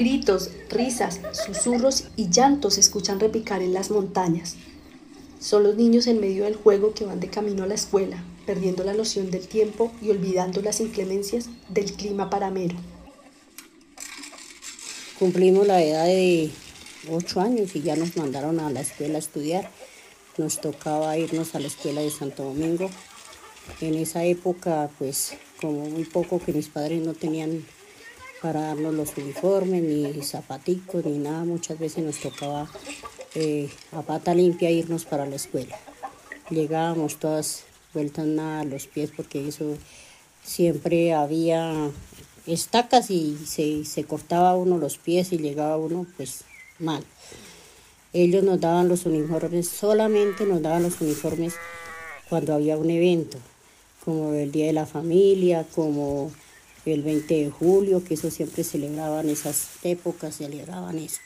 Gritos, risas, susurros y llantos se escuchan repicar en las montañas. Son los niños en medio del juego que van de camino a la escuela, perdiendo la noción del tiempo y olvidando las inclemencias del clima paramero. Cumplimos la edad de ocho años y ya nos mandaron a la escuela a estudiar. Nos tocaba irnos a la escuela de Santo Domingo. En esa época, pues como muy poco que mis padres no tenían para darnos los uniformes, ni zapaticos, ni nada. Muchas veces nos tocaba eh, a pata limpia irnos para la escuela. Llegábamos todas vueltas nada a los pies porque eso siempre había estacas y se, se cortaba uno los pies y llegaba uno pues mal. Ellos nos daban los uniformes, solamente nos daban los uniformes cuando había un evento, como el Día de la Familia, como el 20 de julio, que eso siempre celebraban esas épocas, celebraban eso.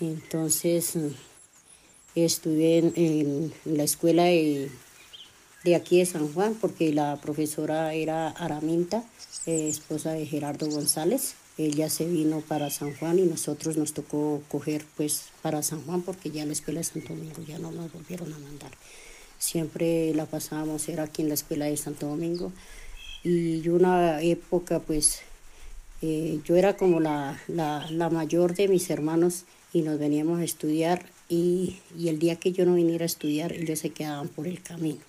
Entonces estuve en, la escuela de, aquí de San Juan, porque la profesora era Araminta, eh, esposa de Gerardo González. Ella se vino para San Juan y nosotros nos tocó coger pues para San Juan porque ya la escuela de Santo Domingo ya no nos volvieron a mandar. Siempre la pasábamos, era aquí en la escuela de Santo Domingo y una época pues eh, yo era como la, mayor de mis hermanos y nos veníamos a estudiar y, el día que yo no viniera a estudiar ellos se quedaban por el camino.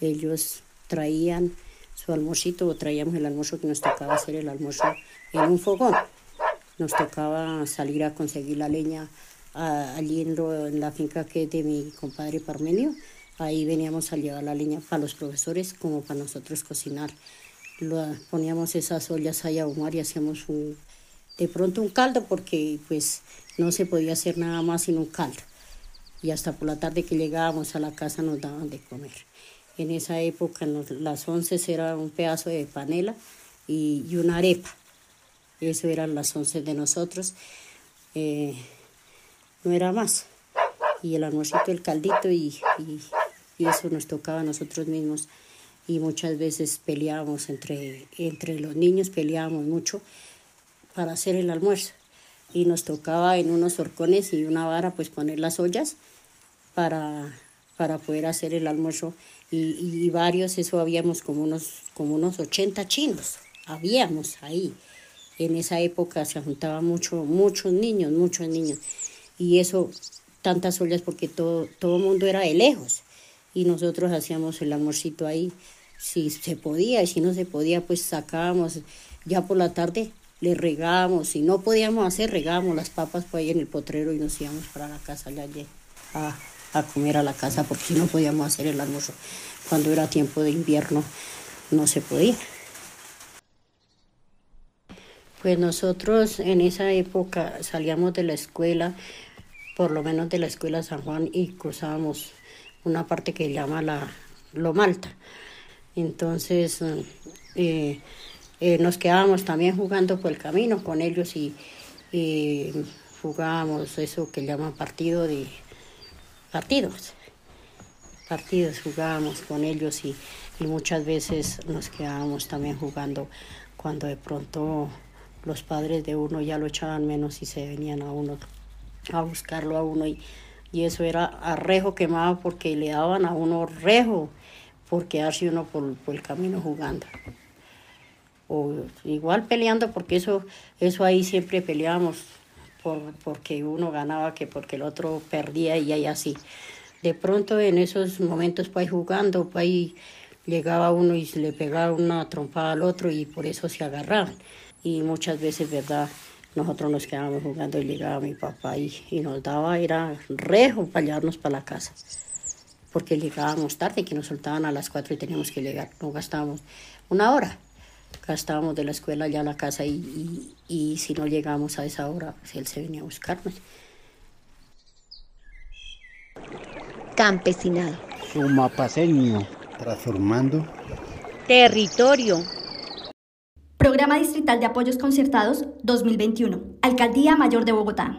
Ellos traían su almuercito o traíamos el almuerzo que nos tocaba hacer el almuerzo en un fogón. Nos tocaba salir a conseguir la leña allí en, en la finca que es de mi compadre Parmenio Ahí veníamos a llevar la leña para los profesores como para nosotros cocinar. poníamos esas ollas ahí a humar y hacíamos un, de pronto un caldo porque pues no se podía hacer nada más sino un caldo. Y hasta por la tarde que llegábamos a la casa nos daban de comer. En esa época las once era un pedazo de panela y, una arepa. Eso eran las once de nosotros. Eh, no era más. Y el almuercito, el caldito y, y eso nos tocaba a nosotros mismos y muchas veces peleábamos entre, entre los niños, peleábamos mucho para hacer el almuerzo y nos tocaba en unos horcones y una vara pues poner las ollas para, para poder hacer el almuerzo y, varios, eso habíamos como unos, como unos 80 chinos, habíamos ahí. En esa época se juntaban mucho, muchos niños, muchos niños. Y eso, tantas ollas porque todo, todo mundo era de lejos y nosotros hacíamos el almuercito ahí, si se podía y si no se podía, pues sacábamos ya por la tarde, le regábamos, si no podíamos hacer, regábamos las papas por ahí en el potrero y nos íbamos para la casa ya a, a comer a la casa porque no podíamos hacer el almuerzo. Cuando era tiempo de invierno no se podía. Pues nosotros en esa época salíamos de la escuela, por lo menos de la escuela San Juan, y cruzábamos una parte que llama la Lomalta. Entonces eh, eh, nos quedábamos también jugando por el camino con ellos y, jugábamos eso que llaman partido de partidos. Partidos jugábamos con ellos y, y muchas veces nos quedábamos también jugando cuando de pronto los padres de uno ya lo echaban menos y se venían a uno a buscarlo a uno y y eso era a rejo quemado porque le daban a uno rejo por quedarse uno por, el camino jugando. O igual peleando porque eso, eso ahí siempre peleábamos por, porque uno ganaba que porque el otro perdía y ahí así. De pronto en esos momentos pues jugando, pues llegaba uno y le pegaba una trompada al otro y por eso se agarraban. Y muchas veces, ¿verdad? Nosotros nos quedábamos jugando y llegaba mi papá y, y nos daba, era rejo para llevarnos para la casa. Porque llegábamos tarde, que nos soltaban a las cuatro y teníamos que llegar. No gastábamos una hora. Gastábamos de la escuela ya a la casa y, y, si no llegábamos a esa hora, pues él se venía a buscarnos. Campesinado. Sumapaseño. Transformando. Territorio. Programa Distrital de Apoyos Concertados 2021. Alcaldía Mayor de Bogotá.